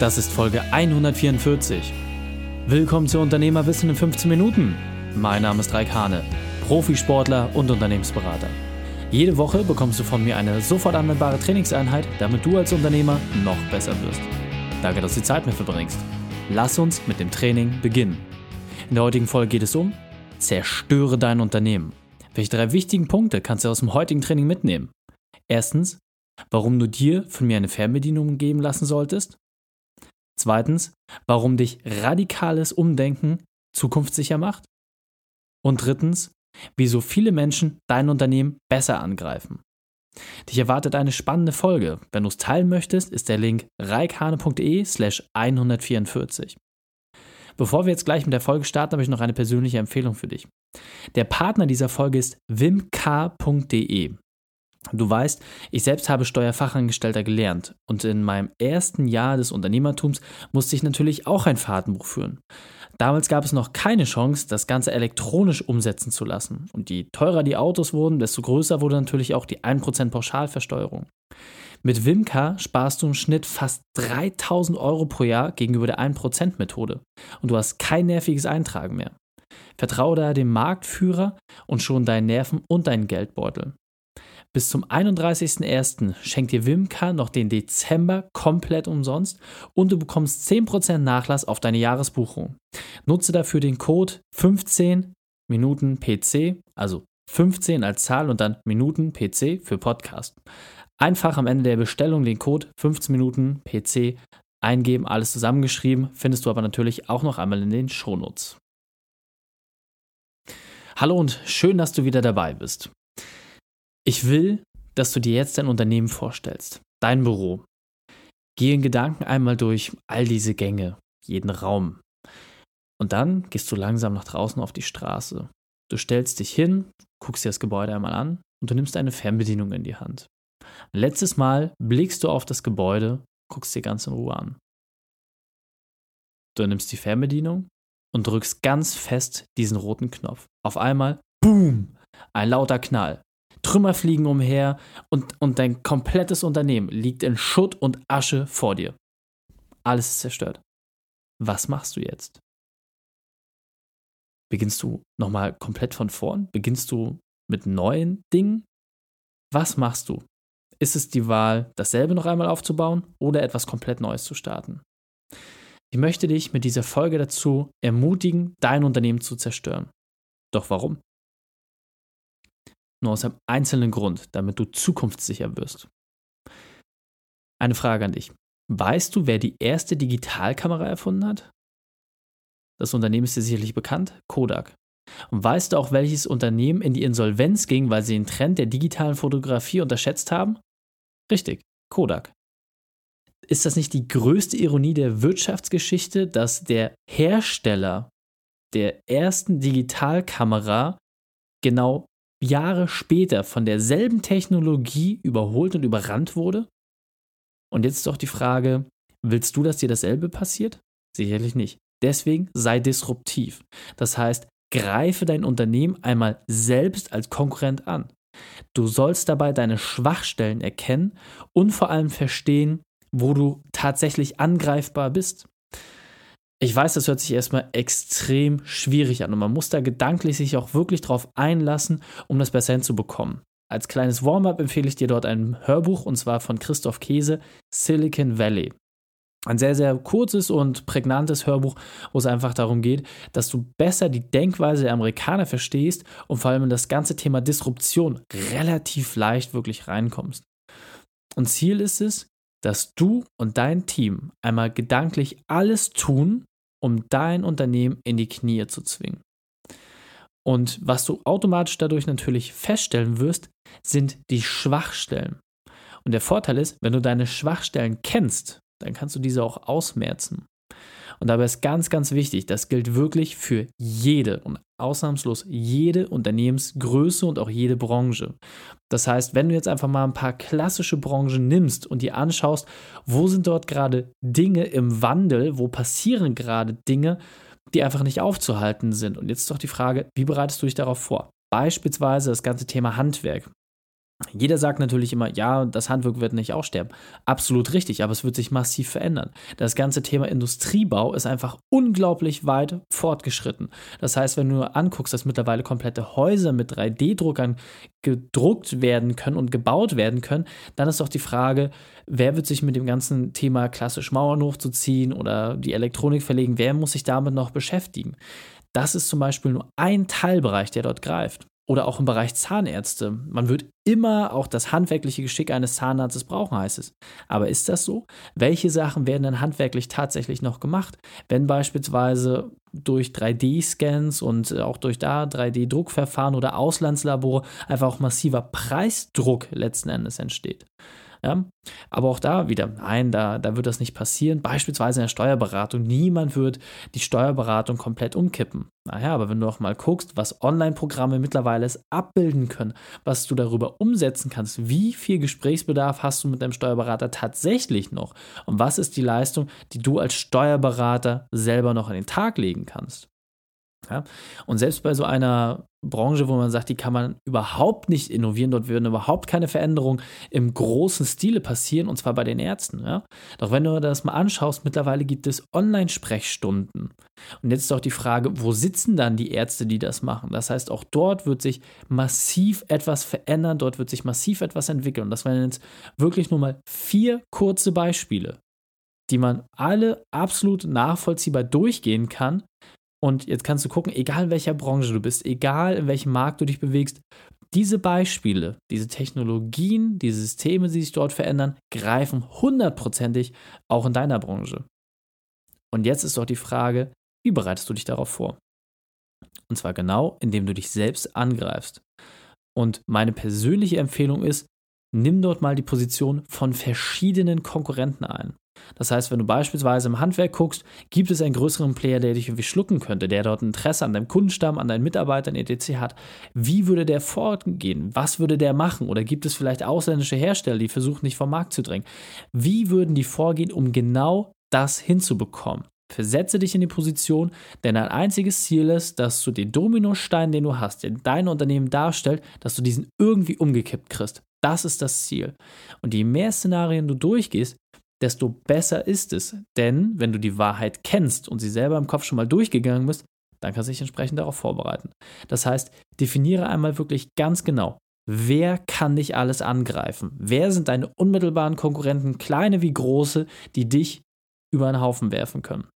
Das ist Folge 144. Willkommen zu Unternehmerwissen in 15 Minuten. Mein Name ist Raik Hane, Profisportler und Unternehmensberater. Jede Woche bekommst du von mir eine sofort anwendbare Trainingseinheit, damit du als Unternehmer noch besser wirst. Danke, dass du die Zeit mit verbringst. Lass uns mit dem Training beginnen. In der heutigen Folge geht es um Zerstöre dein Unternehmen. Welche drei wichtigen Punkte kannst du aus dem heutigen Training mitnehmen? Erstens, warum du dir von mir eine Fernbedienung geben lassen solltest. Zweitens, warum dich radikales Umdenken zukunftssicher macht. Und drittens, wieso viele Menschen dein Unternehmen besser angreifen. Dich erwartet eine spannende Folge. Wenn du es teilen möchtest, ist der Link reikhane.de slash 144. Bevor wir jetzt gleich mit der Folge starten, habe ich noch eine persönliche Empfehlung für dich. Der Partner dieser Folge ist wimk.de. Du weißt, ich selbst habe Steuerfachangestellter gelernt und in meinem ersten Jahr des Unternehmertums musste ich natürlich auch ein Fahrtenbuch führen. Damals gab es noch keine Chance, das Ganze elektronisch umsetzen zu lassen. Und je teurer die Autos wurden, desto größer wurde natürlich auch die 1% Pauschalversteuerung. Mit Wimka sparst du im Schnitt fast 3000 Euro pro Jahr gegenüber der 1%-Methode. Und du hast kein nerviges Eintragen mehr. Vertraue da dem Marktführer und schon deinen Nerven und deinen Geldbeutel. Bis zum 31.01. schenkt dir Wimka noch den Dezember komplett umsonst und du bekommst 10% Nachlass auf deine Jahresbuchung. Nutze dafür den Code 15 Minuten PC, also 15 als Zahl und dann Minuten PC für Podcast. Einfach am Ende der Bestellung den Code 15 Minuten PC eingeben, alles zusammengeschrieben, findest du aber natürlich auch noch einmal in den Shownotes. Hallo und schön, dass du wieder dabei bist. Ich will, dass du dir jetzt dein Unternehmen vorstellst, dein Büro. Geh in Gedanken einmal durch all diese Gänge, jeden Raum. Und dann gehst du langsam nach draußen auf die Straße. Du stellst dich hin, guckst dir das Gebäude einmal an und du nimmst eine Fernbedienung in die Hand. Letztes Mal blickst du auf das Gebäude, guckst dir ganz in Ruhe an. Du nimmst die Fernbedienung und drückst ganz fest diesen roten Knopf. Auf einmal, boom, ein lauter Knall. Trümmer fliegen umher und, und dein komplettes Unternehmen liegt in Schutt und Asche vor dir. Alles ist zerstört. Was machst du jetzt? Beginnst du nochmal komplett von vorn? Beginnst du mit neuen Dingen? Was machst du? Ist es die Wahl, dasselbe noch einmal aufzubauen oder etwas komplett Neues zu starten? Ich möchte dich mit dieser Folge dazu ermutigen, dein Unternehmen zu zerstören. Doch warum? Nur aus einem einzelnen Grund, damit du zukunftssicher wirst. Eine Frage an dich. Weißt du, wer die erste Digitalkamera erfunden hat? Das Unternehmen ist dir sicherlich bekannt, Kodak. Und weißt du auch, welches Unternehmen in die Insolvenz ging, weil sie den Trend der digitalen Fotografie unterschätzt haben? Richtig, Kodak. Ist das nicht die größte Ironie der Wirtschaftsgeschichte, dass der Hersteller der ersten Digitalkamera genau Jahre später von derselben Technologie überholt und überrannt wurde? Und jetzt ist doch die Frage, willst du, dass dir dasselbe passiert? Sicherlich nicht. Deswegen sei disruptiv. Das heißt, greife dein Unternehmen einmal selbst als Konkurrent an. Du sollst dabei deine Schwachstellen erkennen und vor allem verstehen, wo du tatsächlich angreifbar bist. Ich weiß, das hört sich erstmal extrem schwierig an und man muss da gedanklich sich auch wirklich drauf einlassen, um das besser hinzubekommen. Als kleines Warm-up empfehle ich dir dort ein Hörbuch und zwar von Christoph Käse, Silicon Valley. Ein sehr, sehr kurzes und prägnantes Hörbuch, wo es einfach darum geht, dass du besser die Denkweise der Amerikaner verstehst und vor allem in das ganze Thema Disruption relativ leicht wirklich reinkommst. Und Ziel ist es, dass du und dein Team einmal gedanklich alles tun, um dein Unternehmen in die Knie zu zwingen. Und was du automatisch dadurch natürlich feststellen wirst, sind die Schwachstellen. Und der Vorteil ist, wenn du deine Schwachstellen kennst, dann kannst du diese auch ausmerzen. Und dabei ist ganz, ganz wichtig, das gilt wirklich für jede und ausnahmslos jede Unternehmensgröße und auch jede Branche. Das heißt, wenn du jetzt einfach mal ein paar klassische Branchen nimmst und dir anschaust, wo sind dort gerade Dinge im Wandel, wo passieren gerade Dinge, die einfach nicht aufzuhalten sind. Und jetzt ist doch die Frage, wie bereitest du dich darauf vor? Beispielsweise das ganze Thema Handwerk. Jeder sagt natürlich immer, ja, das Handwerk wird nicht aussterben. Absolut richtig, aber es wird sich massiv verändern. Das ganze Thema Industriebau ist einfach unglaublich weit fortgeschritten. Das heißt, wenn du anguckst, dass mittlerweile komplette Häuser mit 3D-Druckern gedruckt werden können und gebaut werden können, dann ist doch die Frage, wer wird sich mit dem ganzen Thema klassisch Mauern hochzuziehen oder die Elektronik verlegen, wer muss sich damit noch beschäftigen? Das ist zum Beispiel nur ein Teilbereich, der dort greift oder auch im Bereich Zahnärzte. Man wird immer auch das handwerkliche Geschick eines Zahnarztes brauchen, heißt es. Aber ist das so? Welche Sachen werden denn handwerklich tatsächlich noch gemacht? Wenn beispielsweise durch 3D-Scans und auch durch da 3D-Druckverfahren oder Auslandslabore einfach auch massiver Preisdruck letzten Endes entsteht. Ja? Aber auch da wieder, nein, da, da wird das nicht passieren. Beispielsweise in der Steuerberatung. Niemand wird die Steuerberatung komplett umkippen. Naja, aber wenn du auch mal guckst, was Online-Programme mittlerweile abbilden können, was du darüber umsetzen kannst, wie viel Gesprächsbedarf hast du mit deinem Steuerberater tatsächlich noch und was ist die Leistung, die du als Steuerberater selber noch an den Tag legen kannst. Ja? Und selbst bei so einer Branche, wo man sagt, die kann man überhaupt nicht innovieren, dort würden überhaupt keine Veränderungen im großen Stile passieren, und zwar bei den Ärzten. Ja? Doch wenn du das mal anschaust, mittlerweile gibt es Online-Sprechstunden. Und jetzt ist auch die Frage, wo sitzen dann die Ärzte, die das machen? Das heißt, auch dort wird sich massiv etwas verändern, dort wird sich massiv etwas entwickeln. Und das wären jetzt wirklich nur mal vier kurze Beispiele, die man alle absolut nachvollziehbar durchgehen kann, und jetzt kannst du gucken, egal in welcher Branche du bist, egal in welchem Markt du dich bewegst, diese Beispiele, diese Technologien, diese Systeme, die sich dort verändern, greifen hundertprozentig auch in deiner Branche. Und jetzt ist doch die Frage, wie bereitest du dich darauf vor? Und zwar genau, indem du dich selbst angreifst. Und meine persönliche Empfehlung ist, nimm dort mal die Position von verschiedenen Konkurrenten ein. Das heißt, wenn du beispielsweise im Handwerk guckst, gibt es einen größeren Player, der dich irgendwie schlucken könnte, der dort Interesse an deinem Kundenstamm, an deinen Mitarbeitern etc. hat. Wie würde der vorgehen? Was würde der machen? Oder gibt es vielleicht ausländische Hersteller, die versuchen, dich vom Markt zu drängen? Wie würden die vorgehen, um genau das hinzubekommen? Versetze dich in die Position, denn ein einziges Ziel ist, dass du den Dominostein, den du hast, den dein Unternehmen darstellt, dass du diesen irgendwie umgekippt kriegst. Das ist das Ziel. Und je mehr Szenarien du durchgehst, desto besser ist es. Denn wenn du die Wahrheit kennst und sie selber im Kopf schon mal durchgegangen bist, dann kannst du dich entsprechend darauf vorbereiten. Das heißt, definiere einmal wirklich ganz genau, wer kann dich alles angreifen? Wer sind deine unmittelbaren Konkurrenten, kleine wie große, die dich über einen Haufen werfen können?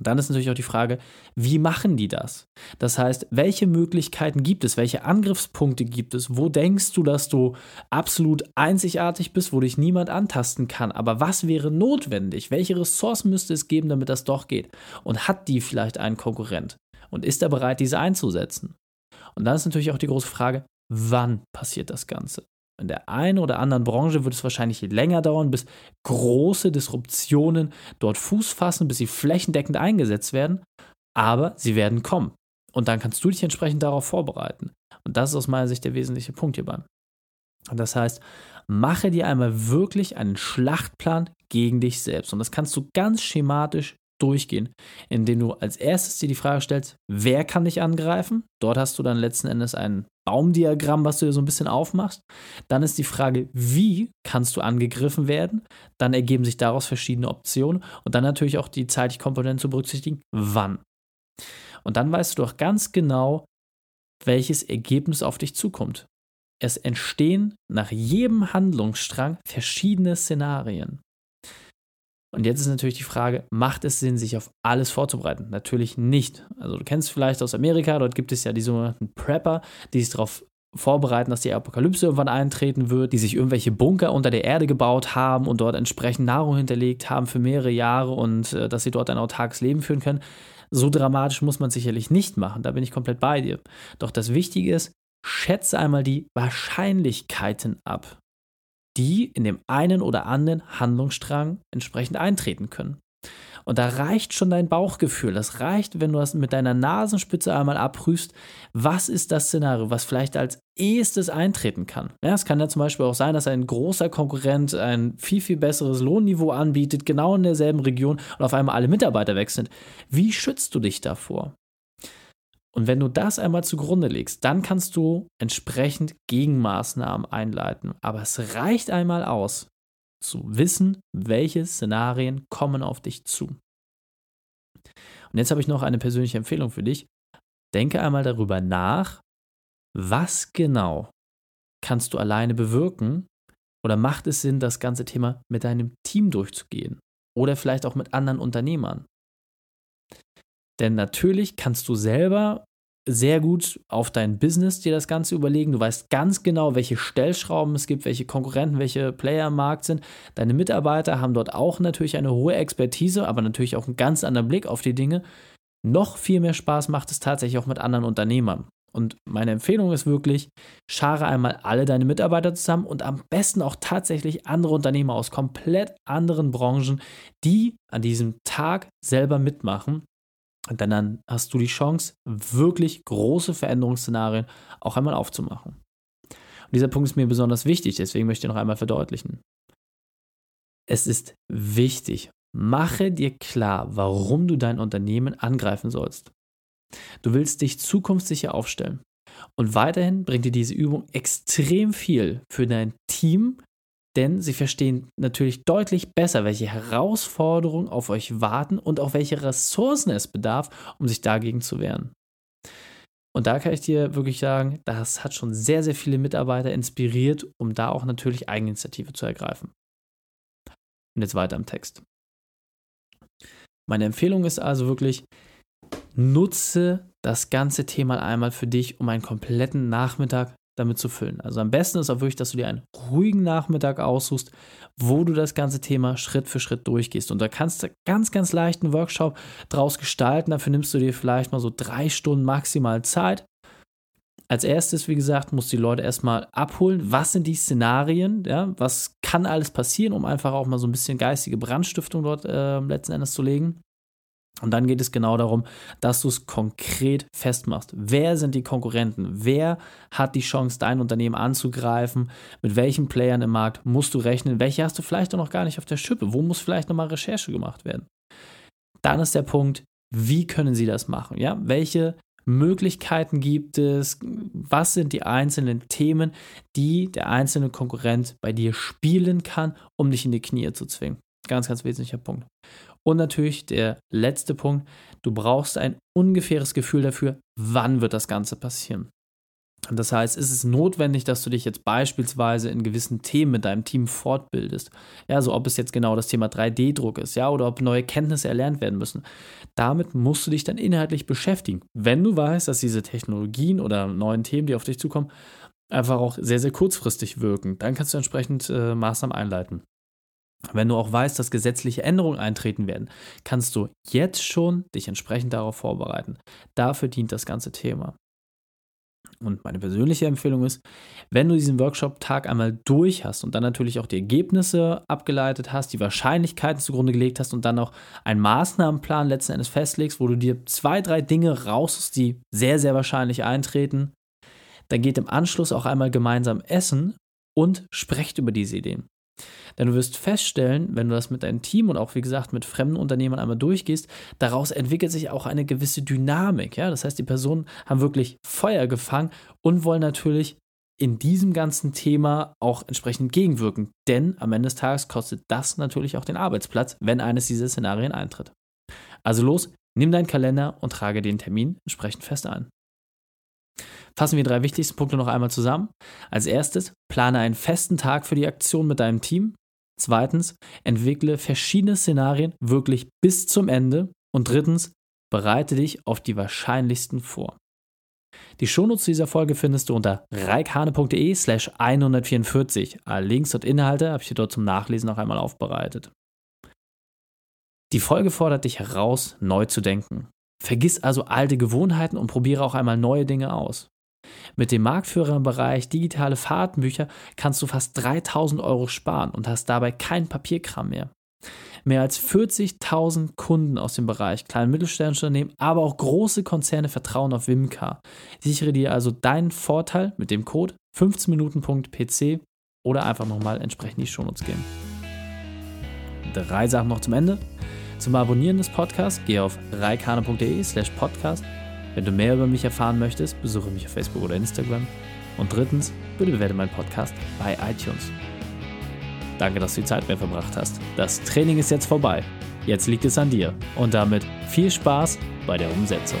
Und dann ist natürlich auch die Frage, wie machen die das? Das heißt, welche Möglichkeiten gibt es? Welche Angriffspunkte gibt es? Wo denkst du, dass du absolut einzigartig bist, wo dich niemand antasten kann? Aber was wäre notwendig? Welche Ressourcen müsste es geben, damit das doch geht? Und hat die vielleicht einen Konkurrent? Und ist er bereit, diese einzusetzen? Und dann ist natürlich auch die große Frage, wann passiert das Ganze? In der einen oder anderen Branche wird es wahrscheinlich länger dauern, bis große Disruptionen dort Fuß fassen, bis sie flächendeckend eingesetzt werden. Aber sie werden kommen. Und dann kannst du dich entsprechend darauf vorbereiten. Und das ist aus meiner Sicht der wesentliche Punkt hierbei. Und das heißt, mache dir einmal wirklich einen Schlachtplan gegen dich selbst. Und das kannst du ganz schematisch durchgehen, indem du als erstes dir die Frage stellst, wer kann dich angreifen? Dort hast du dann letzten Endes ein Baumdiagramm, was du dir so ein bisschen aufmachst. Dann ist die Frage, wie kannst du angegriffen werden? Dann ergeben sich daraus verschiedene Optionen und dann natürlich auch die zeitliche Komponente zu berücksichtigen, wann. Und dann weißt du doch ganz genau, welches Ergebnis auf dich zukommt. Es entstehen nach jedem Handlungsstrang verschiedene Szenarien. Und jetzt ist natürlich die Frage, macht es Sinn, sich auf alles vorzubereiten? Natürlich nicht. Also du kennst vielleicht aus Amerika, dort gibt es ja die sogenannten Prepper, die sich darauf vorbereiten, dass die Apokalypse irgendwann eintreten wird, die sich irgendwelche Bunker unter der Erde gebaut haben und dort entsprechend Nahrung hinterlegt haben für mehrere Jahre und äh, dass sie dort ein autarkes Leben führen können. So dramatisch muss man sicherlich nicht machen, da bin ich komplett bei dir. Doch das Wichtige ist, schätze einmal die Wahrscheinlichkeiten ab die in dem einen oder anderen Handlungsstrang entsprechend eintreten können. Und da reicht schon dein Bauchgefühl. Das reicht, wenn du das mit deiner Nasenspitze einmal abprüfst, was ist das Szenario, was vielleicht als ehestes eintreten kann. Ja, es kann ja zum Beispiel auch sein, dass ein großer Konkurrent ein viel, viel besseres Lohnniveau anbietet, genau in derselben Region und auf einmal alle Mitarbeiter weg sind. Wie schützt du dich davor? Und wenn du das einmal zugrunde legst, dann kannst du entsprechend Gegenmaßnahmen einleiten. Aber es reicht einmal aus, zu wissen, welche Szenarien kommen auf dich zu. Und jetzt habe ich noch eine persönliche Empfehlung für dich. Denke einmal darüber nach, was genau kannst du alleine bewirken oder macht es Sinn, das ganze Thema mit deinem Team durchzugehen oder vielleicht auch mit anderen Unternehmern. Denn natürlich kannst du selber sehr gut auf dein Business dir das Ganze überlegen. Du weißt ganz genau, welche Stellschrauben es gibt, welche Konkurrenten, welche Player im Markt sind. Deine Mitarbeiter haben dort auch natürlich eine hohe Expertise, aber natürlich auch einen ganz anderen Blick auf die Dinge. Noch viel mehr Spaß macht es tatsächlich auch mit anderen Unternehmern. Und meine Empfehlung ist wirklich, schare einmal alle deine Mitarbeiter zusammen und am besten auch tatsächlich andere Unternehmer aus komplett anderen Branchen, die an diesem Tag selber mitmachen denn dann hast du die Chance, wirklich große Veränderungsszenarien auch einmal aufzumachen. Und dieser Punkt ist mir besonders wichtig, deswegen möchte ich noch einmal verdeutlichen. Es ist wichtig, mache dir klar, warum du dein Unternehmen angreifen sollst. Du willst dich zukunftssicher aufstellen. Und weiterhin bringt dir diese Übung extrem viel für dein Team, denn sie verstehen natürlich deutlich besser, welche Herausforderungen auf euch warten und auch welche Ressourcen es bedarf, um sich dagegen zu wehren. Und da kann ich dir wirklich sagen, das hat schon sehr, sehr viele Mitarbeiter inspiriert, um da auch natürlich Eigeninitiative zu ergreifen. Und jetzt weiter im Text. Meine Empfehlung ist also wirklich, nutze das ganze Thema einmal für dich, um einen kompletten Nachmittag damit zu füllen. Also am besten ist auch wirklich, dass du dir einen ruhigen Nachmittag aussuchst, wo du das ganze Thema Schritt für Schritt durchgehst. Und da kannst du ganz, ganz leicht einen Workshop draus gestalten. Dafür nimmst du dir vielleicht mal so drei Stunden maximal Zeit. Als erstes, wie gesagt, musst du die Leute erstmal abholen. Was sind die Szenarien? Ja? Was kann alles passieren, um einfach auch mal so ein bisschen geistige Brandstiftung dort äh, letzten Endes zu legen? Und dann geht es genau darum, dass du es konkret festmachst. Wer sind die Konkurrenten? Wer hat die Chance, dein Unternehmen anzugreifen? Mit welchen Playern im Markt musst du rechnen? Welche hast du vielleicht noch gar nicht auf der Schippe? Wo muss vielleicht nochmal Recherche gemacht werden? Dann ist der Punkt, wie können sie das machen? Ja, welche Möglichkeiten gibt es? Was sind die einzelnen Themen, die der einzelne Konkurrent bei dir spielen kann, um dich in die Knie zu zwingen? Ganz, ganz wesentlicher Punkt. Und natürlich der letzte Punkt, du brauchst ein ungefähres Gefühl dafür, wann wird das Ganze passieren. Und das heißt, ist es notwendig, dass du dich jetzt beispielsweise in gewissen Themen mit deinem Team fortbildest. Ja, so ob es jetzt genau das Thema 3D-Druck ist, ja, oder ob neue Kenntnisse erlernt werden müssen. Damit musst du dich dann inhaltlich beschäftigen. Wenn du weißt, dass diese Technologien oder neuen Themen, die auf dich zukommen, einfach auch sehr, sehr kurzfristig wirken, dann kannst du entsprechend äh, Maßnahmen einleiten. Wenn du auch weißt, dass gesetzliche Änderungen eintreten werden, kannst du jetzt schon dich entsprechend darauf vorbereiten. Dafür dient das ganze Thema. Und meine persönliche Empfehlung ist, wenn du diesen Workshop-Tag einmal durch hast und dann natürlich auch die Ergebnisse abgeleitet hast, die Wahrscheinlichkeiten zugrunde gelegt hast und dann auch einen Maßnahmenplan letzten Endes festlegst, wo du dir zwei, drei Dinge raussuchst, die sehr, sehr wahrscheinlich eintreten, dann geht im Anschluss auch einmal gemeinsam essen und sprecht über diese Ideen. Denn du wirst feststellen, wenn du das mit deinem Team und auch wie gesagt mit fremden Unternehmern einmal durchgehst, daraus entwickelt sich auch eine gewisse Dynamik. Ja? Das heißt, die Personen haben wirklich Feuer gefangen und wollen natürlich in diesem ganzen Thema auch entsprechend gegenwirken. Denn am Ende des Tages kostet das natürlich auch den Arbeitsplatz, wenn eines dieser Szenarien eintritt. Also los, nimm deinen Kalender und trage den Termin entsprechend fest ein. Fassen wir drei wichtigsten Punkte noch einmal zusammen. Als erstes, plane einen festen Tag für die Aktion mit deinem Team. Zweitens, entwickle verschiedene Szenarien wirklich bis zum Ende. Und drittens, bereite dich auf die wahrscheinlichsten vor. Die Shownotes dieser Folge findest du unter reikhane.de slash 144. Alle Links und Inhalte habe ich dir dort zum Nachlesen noch einmal aufbereitet. Die Folge fordert dich heraus, neu zu denken. Vergiss also alte Gewohnheiten und probiere auch einmal neue Dinge aus. Mit dem Marktführer im Bereich digitale Fahrtenbücher kannst du fast 3000 Euro sparen und hast dabei keinen Papierkram mehr. Mehr als 40.000 Kunden aus dem Bereich kleinen mittelständische Unternehmen, aber auch große Konzerne vertrauen auf Wimka. Sichere dir also deinen Vorteil mit dem Code 15minuten.pc oder einfach nochmal entsprechend die Shownotes gehen. Drei Sachen noch zum Ende. Zum Abonnieren des Podcasts geh auf reikane.de slash podcast Wenn du mehr über mich erfahren möchtest, besuche mich auf Facebook oder Instagram. Und drittens, bitte bewerte meinen Podcast bei iTunes. Danke, dass du die Zeit mit mir verbracht hast. Das Training ist jetzt vorbei. Jetzt liegt es an dir. Und damit viel Spaß bei der Umsetzung.